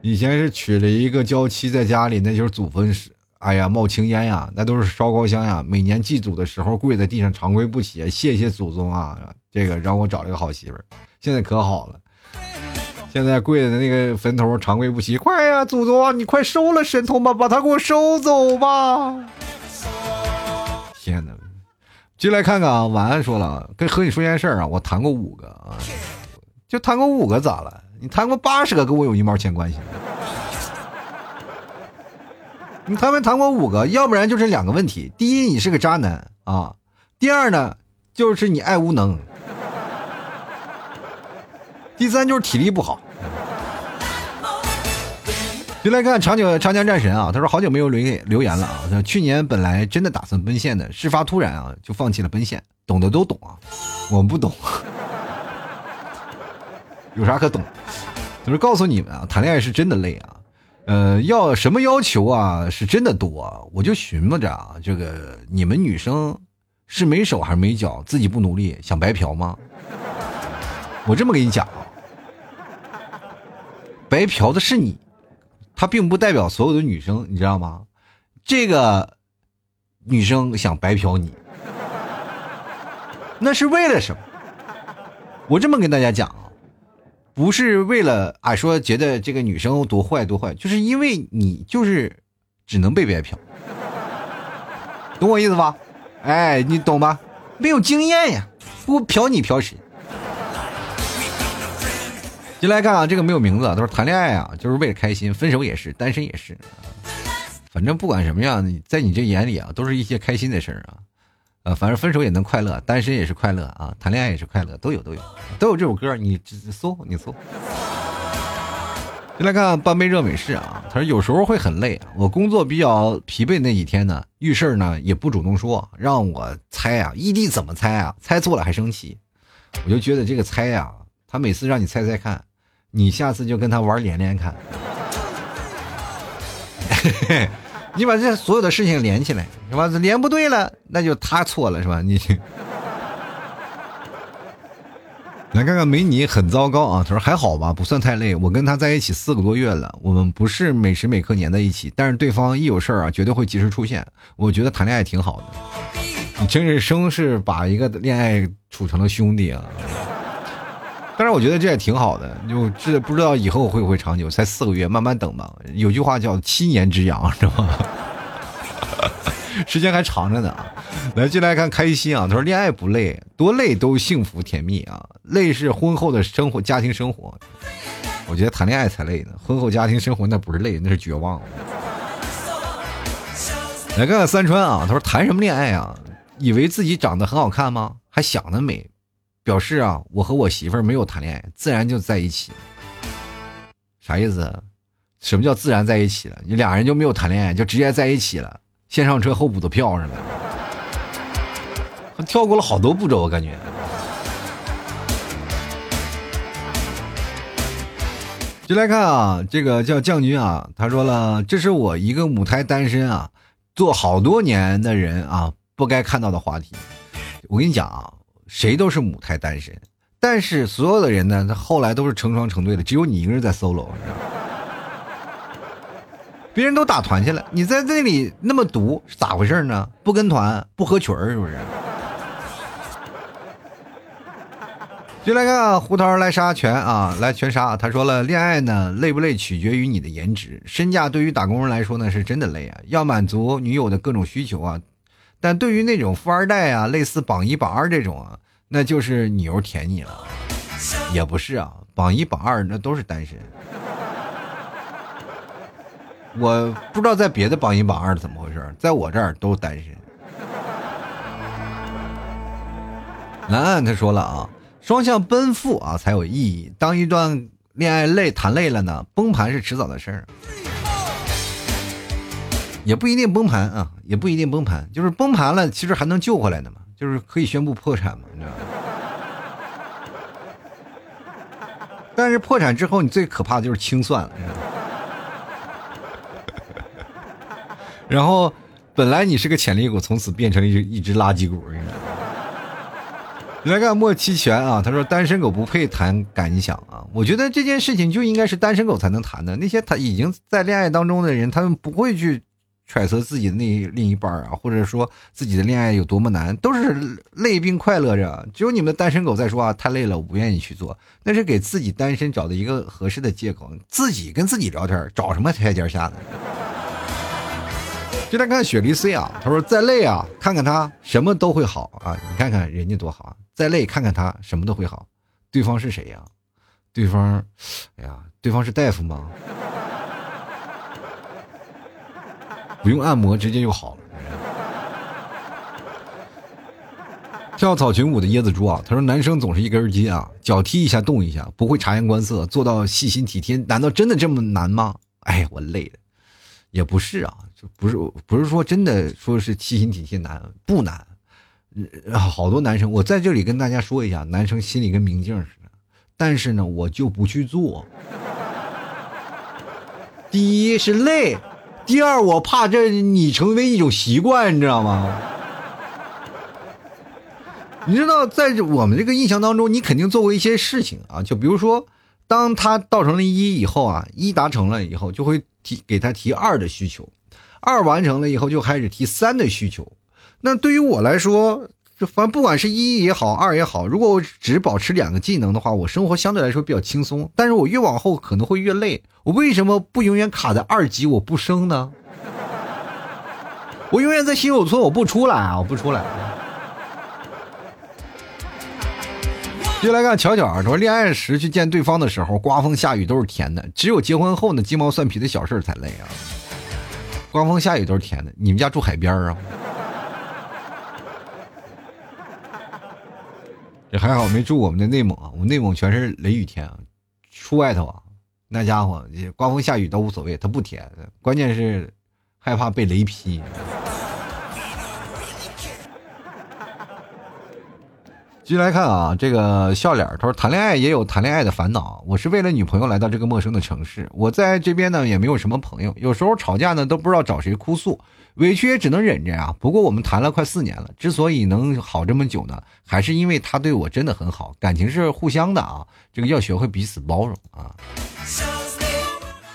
Speaker 1: 以前是娶了一个娇妻在家里，那就是祖坟是，哎呀冒青烟呀，那都是烧高香呀。每年祭祖的时候跪在地上长跪不起，谢谢祖宗啊，这个让我找了个好媳妇儿。现在可好了。现在跪的那个坟头长跪不起，快呀，祖宗，你快收了神童吧，把他给我收走吧！天哪，进来看看啊！晚安说了，跟和你说件事啊，我谈过五个啊，就谈过五个咋了？你谈过八十个，跟我有一毛钱关系吗？你谈没谈过五个？要不然就是两个问题：第一，你是个渣男啊；第二呢，就是你爱无能。第三就是体力不好。就来看长久长江战神啊，他说好久没有留留言了啊。他去年本来真的打算奔现的，事发突然啊，就放弃了奔现。懂的都懂啊，我们不懂，有啥可懂？就是告诉你们啊，谈恋爱是真的累啊。呃，要什么要求啊？是真的多。我就寻摸着啊，这个你们女生是没手还是没脚？自己不努力想白嫖吗？我这么跟你讲啊。白嫖的是你，他并不代表所有的女生，你知道吗？这个女生想白嫖你，那是为了什么？我这么跟大家讲啊，不是为了啊说觉得这个女生多坏多坏，就是因为你就是只能被别人嫖，懂我意思吧？哎，你懂吧？没有经验呀，不嫖你嫖谁？进来看啊，这个没有名字，啊，都是谈恋爱啊，就是为了开心，分手也是，单身也是，反正不管什么样，在你这眼里啊，都是一些开心的事儿啊，呃，反正分手也能快乐，单身也是快乐啊，谈恋爱也是快乐，都有都有都有这首歌，你搜你搜。进来看半杯热美式啊，他说有时候会很累，我工作比较疲惫那几天呢，遇事呢也不主动说，让我猜啊，异地怎么猜啊？猜错了还生气，我就觉得这个猜呀，他每次让你猜猜看。你下次就跟他玩连连看，嘿 嘿你把这所有的事情连起来，是吧？连不对了，那就他错了，是吧？你 来看看美女很糟糕啊，他说还好吧，不算太累。我跟他在一起四个多月了，我们不是每时每刻黏在一起，但是对方一有事儿啊，绝对会及时出现。我觉得谈恋爱挺好的，你真是生是把一个恋爱处成了兄弟啊。但是我觉得这也挺好的，就这不知道以后会不会长久，才四个月，慢慢等吧。有句话叫七年之痒，知道吗？时间还长着呢。来进来看开心啊，他说恋爱不累，多累都幸福甜蜜啊。累是婚后的生活，家庭生活。我觉得谈恋爱才累呢，婚后家庭生活那不是累，那是绝望。来看看三川啊，他说谈什么恋爱啊？以为自己长得很好看吗？还想得美。表示啊，我和我媳妇儿没有谈恋爱，自然就在一起。啥意思？什么叫自然在一起了？你俩人就没有谈恋爱，就直接在一起了？先上车后补的票似的，跳过了好多步骤，我感觉。就来看啊，这个叫将军啊，他说了，这是我一个母胎单身啊，做好多年的人啊，不该看到的话题。我跟你讲啊。谁都是母胎单身，但是所有的人呢，他后来都是成双成对的，只有你一个人在 solo，别人都打团去了，你在这里那么独，咋回事呢？不跟团，不合群是不是？就来看胡桃来杀全啊，来全杀。他说了，恋爱呢累不累取决于你的颜值，身价对于打工人来说呢是真的累啊，要满足女友的各种需求啊。但对于那种富二代啊，类似榜一榜二这种啊，那就是牛舔你了。也不是啊，榜一榜二那都是单身。我不知道在别的榜一榜二怎么回事，在我这儿都单身。南岸他说了啊，双向奔赴啊才有意义。当一段恋爱累谈累了呢，崩盘是迟早的事儿。也不一定崩盘啊，也不一定崩盘，就是崩盘了，其实还能救回来的嘛，就是可以宣布破产嘛，你知道吗？但是破产之后，你最可怕的就是清算了。然后，本来你是个潜力股，从此变成一只一只垃圾股，你知道吗？来看莫期全啊，他说单身狗不配谈感想啊。我觉得这件事情就应该是单身狗才能谈的，那些他已经在恋爱当中的人，他们不会去。揣测自己的那另一半啊，或者说自己的恋爱有多么难，都是累并快乐着。只有你们的单身狗在说啊，太累了，我不愿意去做，那是给自己单身找的一个合适的借口，自己跟自己聊天，找什么台阶下呢？就来看雪梨 C 啊，他说再累啊，看看他什么都会好啊，你看看人家多好啊，再累看看他什么都会好。对方是谁呀？对方，哎呀，对方是大夫吗？不用按摩，直接就好了。跳草裙舞的椰子猪啊，他说：“男生总是一根筋啊，脚踢一下动一下，不会察言观色，做到细心体贴，难道真的这么难吗？”哎，我累的，也不是啊，不是不是说真的说是细心体贴难不难，好多男生，我在这里跟大家说一下，男生心里跟明镜似的，但是呢，我就不去做。第一是累。第二，我怕这你成为一种习惯，你知道吗？你知道，在我们这个印象当中，你肯定做过一些事情啊，就比如说，当他到成了一以后啊，一达成了以后，就会提给他提二的需求，二完成了以后，就开始提三的需求。那对于我来说，就反正不管是一也好，二也好，如果我只保持两个技能的话，我生活相对来说比较轻松。但是我越往后可能会越累。我为什么不永远卡在二级我不升呢？我永远在新手村我不出来啊！我不出来。就来看巧巧啊，说恋爱时去见对方的时候，刮风下雨都是甜的，只有结婚后呢，鸡毛蒜皮的小事儿才累啊。刮风下雨都是甜的，你们家住海边啊？这还好没住我们的内蒙啊，我们内蒙全是雷雨天啊，出外头啊，那家伙刮风下雨都无所谓，它不甜，关键是害怕被雷劈。继续来看啊，这个笑脸，他说谈恋爱也有谈恋爱的烦恼。我是为了女朋友来到这个陌生的城市，我在这边呢也没有什么朋友，有时候吵架呢都不知道找谁哭诉。委屈也只能忍着呀。不过我们谈了快四年了，之所以能好这么久呢，还是因为他对我真的很好，感情是互相的啊。这个要学会彼此包容啊。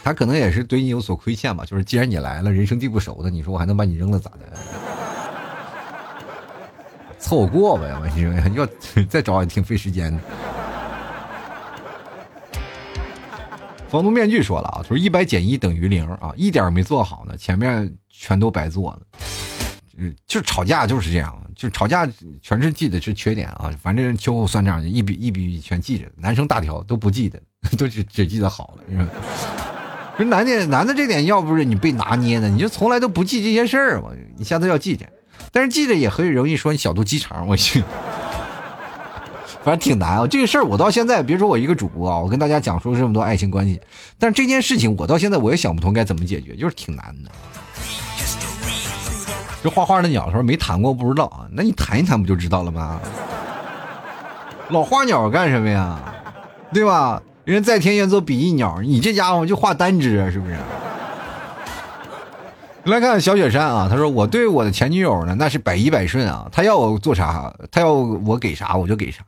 Speaker 1: 他可能也是对你有所亏欠吧。就是既然你来了，人生地不熟的，你说我还能把你扔了咋的？凑合过呗，我因为要再找也挺费时间的。房东面具说了啊，说一百减一等于零啊，一点没做好呢，前面全都白做了。嗯，就吵架就是这样，就吵架全是记得是缺点啊，反正秋后算账，一笔一笔全记着。男生大条都不记得，都只只记得好了。你说，说男的男的这点要不是你被拿捏的，你就从来都不记这些事儿嘛。你下次要记着，但是记着也很容易说你小肚鸡肠，我去。反正挺难啊，这个事儿我到现在，别说我一个主播啊，我跟大家讲述这么多爱情关系，但是这件事情我到现在我也想不通该怎么解决，就是挺难的。这画画的鸟说没谈过不知道啊，那你谈一谈不就知道了吗？老画鸟干什么呀？对吧？人在天愿做比翼鸟，你这家伙就画单只，是不是？来看小雪山啊，他说我对我的前女友呢，那是百依百顺啊，他要我做啥，他要我给啥我就给啥，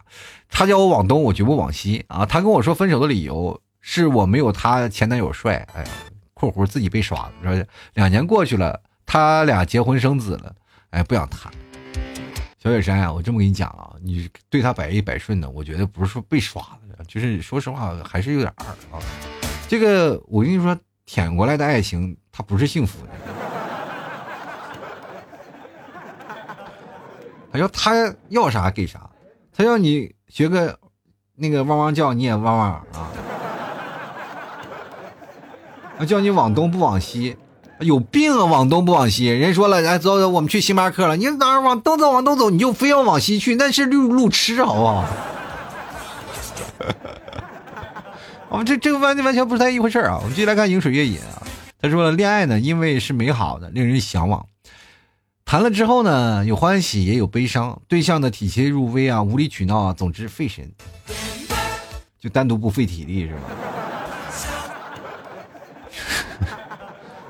Speaker 1: 他叫我往东我绝不往西啊，他跟我说分手的理由是我没有他前男友帅，哎，括弧自己被耍了，说两年过去了，他俩结婚生子了，哎，不想谈。小雪山啊，我这么跟你讲啊，你对他百依百顺的，我觉得不是说被耍了，就是说实话还是有点二啊。这个我跟你说，舔过来的爱情，它不是幸福的。他说他要啥给啥，他要你学个那个汪汪叫，你也汪汪啊。他叫你往东不往西，有病啊！往东不往西，人说了，来走走，我们去星巴克了。你哪儿往东走，往东走，你就非要往西去，那是路路痴，好不好？我们这这个完全完全不是太一回事啊！我们继续来看饮水月饮啊。他说，恋爱呢，因为是美好的，令人向往。谈了之后呢，有欢喜也有悲伤，对象的体贴入微啊，无理取闹啊，总之费神，就单独不费体力是吧？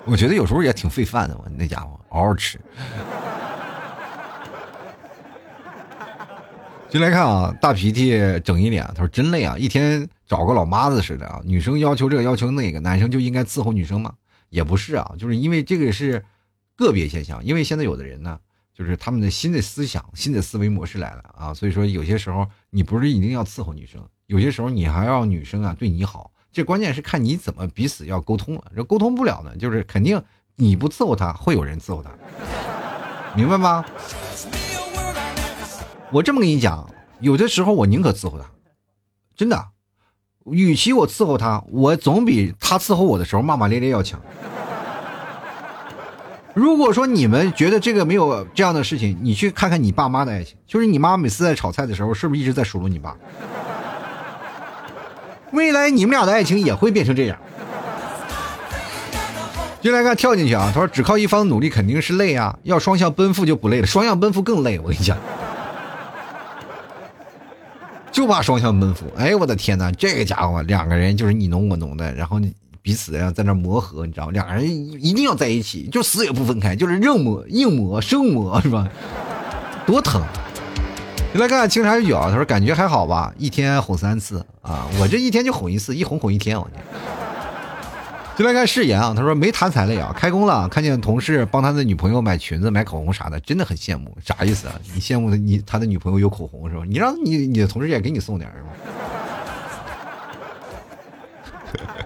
Speaker 1: 我觉得有时候也挺费饭的，我那家伙嗷嗷吃。进来看啊，大鼻涕整一脸，他说真累啊，一天找个老妈子似的啊。女生要求这个要求那个，男生就应该伺候女生吗？也不是啊，就是因为这个是个别现象，因为现在有的人呢，就是他们的新的思想、新的思维模式来了啊，所以说有些时候你不是一定要伺候女生，有些时候你还要女生啊对你好。这关键是看你怎么彼此要沟通了，这沟通不了呢，就是肯定你不伺候他，会有人伺候他，明白吗？我这么跟你讲，有的时候我宁可伺候他，真的，与其我伺候他，我总比他伺候我的时候骂骂咧咧要强。如果说你们觉得这个没有这样的事情，你去看看你爸妈的爱情，就是你妈每次在炒菜的时候，是不是一直在数落你爸？未来你们俩的爱情也会变成这样。进来看跳进去啊！他说只靠一方努力肯定是累啊，要双向奔赴就不累了，双向奔赴更累。我跟你讲，就怕双向奔赴。哎呦我的天哪，这个家伙两个人就是你侬我侬的，然后彼此呀在那磨合，你知道吗？两个人一定要在一起，就死也不分开，就是硬磨硬磨生磨是吧？多疼。就来看看清茶酒啊，他说感觉还好吧，一天哄三次啊，我这一天就哄一次，一哄哄一天，我天。就来看誓言啊，他说没谈才累啊，开工了，看见同事帮他的女朋友买裙子、买口红啥的，真的很羡慕。啥意思啊？你羡慕他，你他的女朋友有口红是吧？你让你你的同事也给你送点是吧？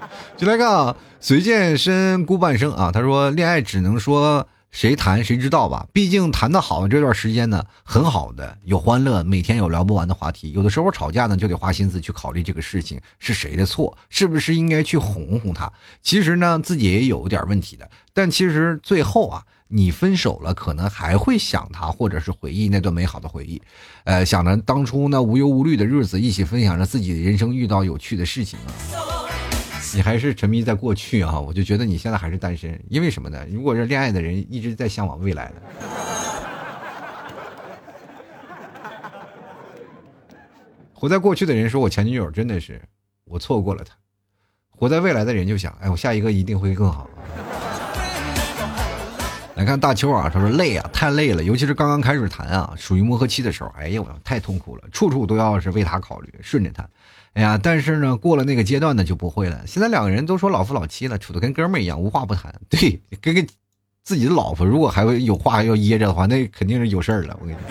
Speaker 1: 就来看啊，随见身孤半生啊，他说恋爱只能说。谁谈谁知道吧？毕竟谈的好这段时间呢，很好的，有欢乐，每天有聊不完的话题。有的时候吵架呢，就得花心思去考虑这个事情是谁的错，是不是应该去哄哄他？其实呢，自己也有点问题的。但其实最后啊，你分手了，可能还会想他，或者是回忆那段美好的回忆，呃，想着当初那无忧无虑的日子，一起分享着自己的人生遇到有趣的事情啊。你还是沉迷在过去啊！我就觉得你现在还是单身，因为什么呢？如果是恋爱的人一直在向往未来的，活在过去的人说：“我前女友真的是我错过了她。”活在未来的人就想：“哎，我下一个一定会更好。”来看大秋啊，他说累啊，太累了，尤其是刚刚开始谈啊，属于磨合期的时候，哎呀，我太痛苦了，处处都要是为他考虑，顺着他。哎呀，但是呢，过了那个阶段呢就不会了。现在两个人都说老夫老妻了，处的跟哥们儿一样，无话不谈。对，跟跟自己的老婆，如果还会有话要掖着的话，那肯定是有事儿了。我跟你说，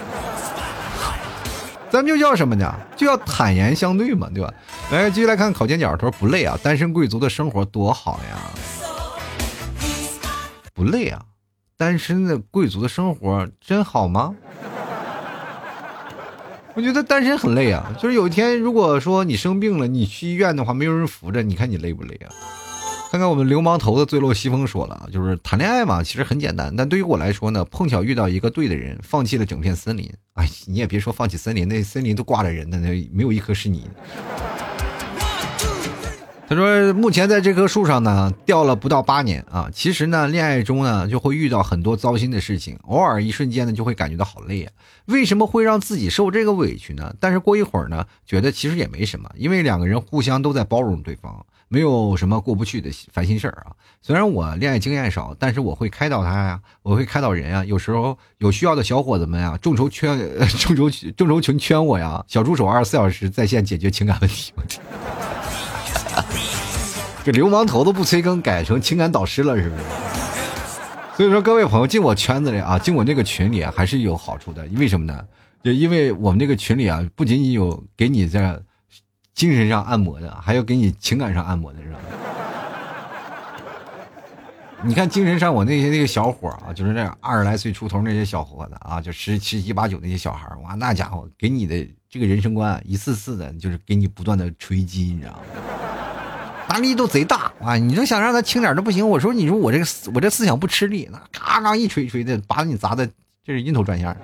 Speaker 1: 咱们就叫什么呢？就要坦言相对嘛，对吧？来，继续来看考尖角，他说不累啊，单身贵族的生活多好呀，不累啊，单身的贵族的生活真好吗？我觉得单身很累啊，就是有一天如果说你生病了，你去医院的话，没有人扶着，你看你累不累啊？看看我们流氓头子坠落西风说了，就是谈恋爱嘛，其实很简单，但对于我来说呢，碰巧遇到一个对的人，放弃了整片森林。哎，你也别说放弃森林，那森林都挂着人的，那没有一棵是你。他说：“目前在这棵树上呢，吊了不到八年啊。其实呢，恋爱中呢，就会遇到很多糟心的事情，偶尔一瞬间呢，就会感觉到好累啊。为什么会让自己受这个委屈呢？但是过一会儿呢，觉得其实也没什么，因为两个人互相都在包容对方，没有什么过不去的烦心事儿啊。虽然我恋爱经验少，但是我会开导他呀，我会开导人啊。有时候有需要的小伙子们呀，众筹圈，众筹众筹群圈我呀，小助手二十四小时在线解决情感问题。”这流氓头都不催更，改成情感导师了，是不是？所以说，各位朋友进我圈子里啊，进我那个群里啊，还是有好处的。因为什么呢？就因为我们这个群里啊，不仅仅有给你在精神上按摩的，还有给你情感上按摩的，是吧？你看精神上，我那些那个小伙啊，就是那二十来岁出头那些小伙子啊，就十十七八九那些小孩哇，那家伙给你的这个人生观一次次的，就是给你不断的锤击，你知道吗？压力都贼大啊！你就想让他轻点都不行。我说，你说我这个我这思想不吃力，那嘎嘎一锤锤的，把你砸的这是晕头转向。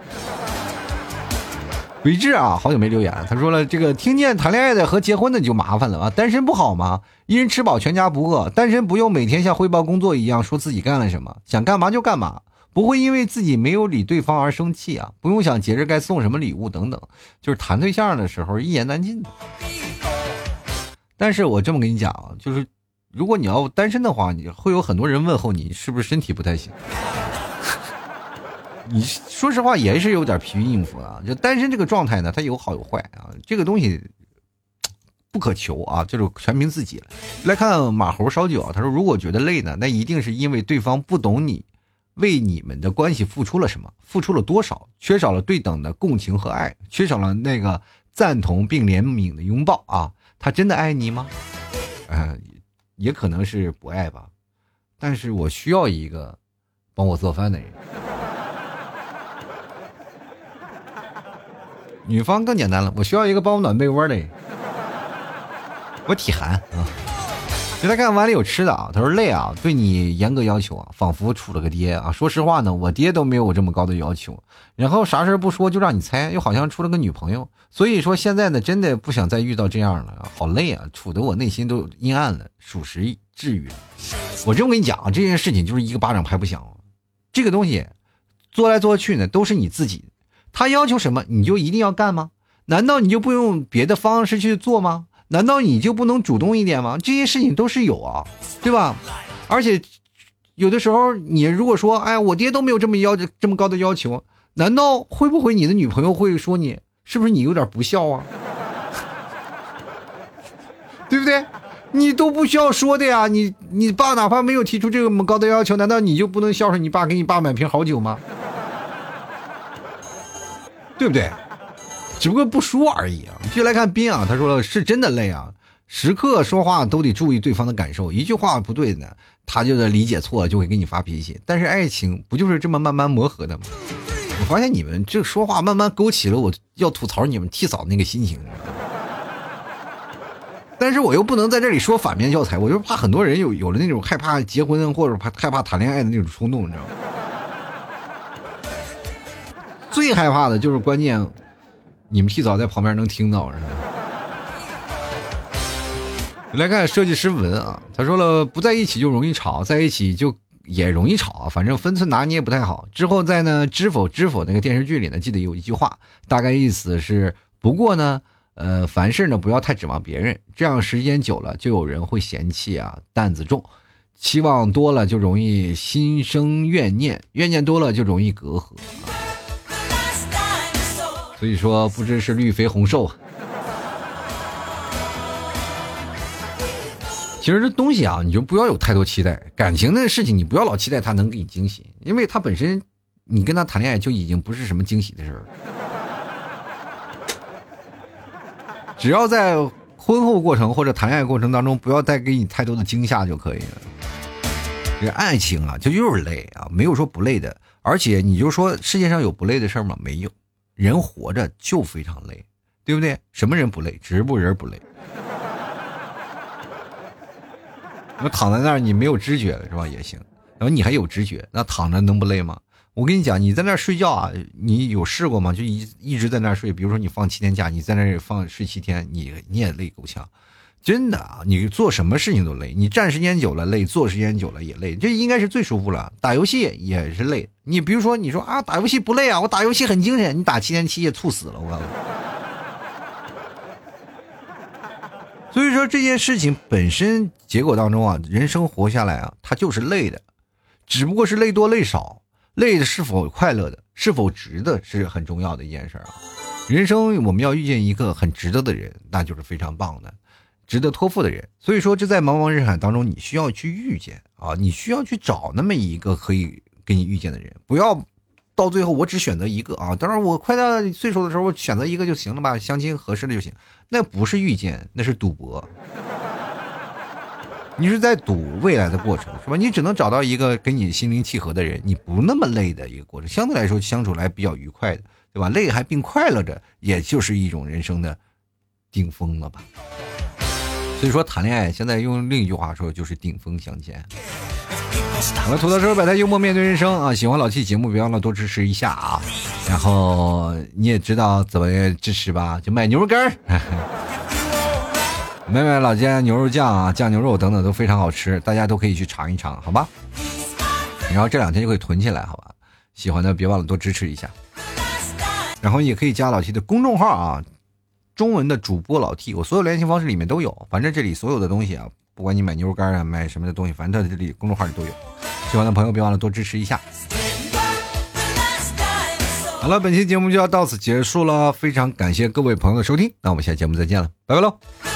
Speaker 1: 伟志啊，好久没留言。他说了，这个听见谈恋爱的和结婚的你就麻烦了啊，单身不好吗？一人吃饱全家不饿，单身不用每天像汇报工作一样说自己干了什么，想干嘛就干嘛，不会因为自己没有理对方而生气啊，不用想节日该送什么礼物等等，就是谈对象的时候一言难尽。但是我这么跟你讲啊，就是如果你要单身的话，你会有很多人问候你是不是身体不太行。你说实话也是有点疲于应付啊。就单身这个状态呢，它有好有坏啊。这个东西不可求啊，就是全凭自己了。来看马猴烧酒啊，他说如果觉得累呢，那一定是因为对方不懂你为你们的关系付出了什么，付出了多少，缺少了对等的共情和爱，缺少了那个赞同并怜悯的拥抱啊。他真的爱你吗？嗯，也可能是不爱吧。但是我需要一个帮我做饭的人。女方更简单了，我需要一个帮我暖被窝的人。我体寒啊。就他看碗里有吃的啊，他说累啊，对你严格要求啊，仿佛处了个爹啊。说实话呢，我爹都没有我这么高的要求，然后啥事不说就让你猜，又好像处了个女朋友。所以说现在呢，真的不想再遇到这样了，好累啊，处得我内心都阴暗了，属实治愈。我这么跟你讲啊，这件事情就是一个巴掌拍不响，这个东西做来做去呢，都是你自己。他要求什么，你就一定要干吗？难道你就不用别的方式去做吗？难道你就不能主动一点吗？这些事情都是有啊，对吧？而且有的时候，你如果说，哎，我爹都没有这么要这么高的要求，难道会不会你的女朋友会说你是不是你有点不孝啊？对不对？你都不需要说的呀，你你爸哪怕没有提出这么高的要求，难道你就不能孝顺你爸，给你爸买瓶好酒吗？对不对？只不过不说而已啊！继续来看斌啊，他说了是真的累啊，时刻说话都得注意对方的感受，一句话不对呢，他就得理解错了，就会给你发脾气。但是爱情不就是这么慢慢磨合的吗？我发现你们这说话慢慢勾起了我要吐槽你们替嫂那个心情，但是我又不能在这里说反面教材，我就怕很多人有有了那种害怕结婚或者怕害怕谈恋爱的那种冲动，你知道吗？最害怕的就是关键。你们提早在旁边能听到是吧？来看设计师文啊，他说了，不在一起就容易吵，在一起就也容易吵，反正分寸拿捏不太好。之后在呢《知否知否》那个电视剧里呢，记得有一句话，大概意思是：不过呢，呃，凡事呢不要太指望别人，这样时间久了就有人会嫌弃啊，担子重，期望多了就容易心生怨念，怨念多了就容易隔阂。所以说，不知是绿肥红瘦。其实这东西啊，你就不要有太多期待。感情的事情，你不要老期待他能给你惊喜，因为他本身，你跟他谈恋爱就已经不是什么惊喜的事儿。只要在婚后过程或者谈恋爱过程当中，不要带给你太多的惊吓就可以了。这爱情啊，就就是累啊，没有说不累的。而且，你就说世界上有不累的事儿吗？没有。人活着就非常累，对不对？什么人不累？植物人不累。那躺在那儿，你没有知觉是吧？也行。然后你还有知觉，那躺着能不累吗？我跟你讲，你在那儿睡觉啊，你有试过吗？就一一直在那儿睡。比如说你放七天假，你在那儿放睡七天，你你也累够呛。真的啊，你做什么事情都累，你站时间久了累，坐时间久了也累，这应该是最舒服了。打游戏也是累，你比如说你说啊，打游戏不累啊，我打游戏很精神，你打七天七夜猝死了，我告诉你。所以说这件事情本身结果当中啊，人生活下来啊，它就是累的，只不过是累多累少，累的是否快乐的，是否值得是很重要的一件事啊。人生我们要遇见一个很值得的人，那就是非常棒的。值得托付的人，所以说这在茫茫人海当中，你需要去遇见啊，你需要去找那么一个可以跟你遇见的人，不要到最后我只选择一个啊。当然，我快到岁数的时候，我选择一个就行了吧，相亲合适的就行。那不是遇见，那是赌博。你是在赌未来的过程，是吧？你只能找到一个跟你心灵契合的人，你不那么累的一个过程，相对来说相处来比较愉快的。对吧？累还并快乐着，也就是一种人生的顶峰了吧。所以说谈恋爱，现在用另一句话说，就是顶峰相见。我们，吐槽社会百态，幽默面对人生啊！喜欢老 T 节目，别忘了多支持一下啊！然后你也知道怎么支持吧？就买牛肉干儿，买买老家牛肉酱啊，酱牛肉等等都非常好吃，大家都可以去尝一尝，好吧？然后这两天就可以囤起来，好吧？喜欢的别忘了多支持一下。然后也可以加老 T 的公众号啊，中文的主播老 T，我所有联系方式里面都有，反正这里所有的东西啊。不管你买牛肉干啊，买什么的东西，反正在这里公众号里都有。喜欢的朋友别忘了多支持一下。好了，本期节目就要到此结束了，非常感谢各位朋友的收听，那我们下期节目再见了，拜拜喽。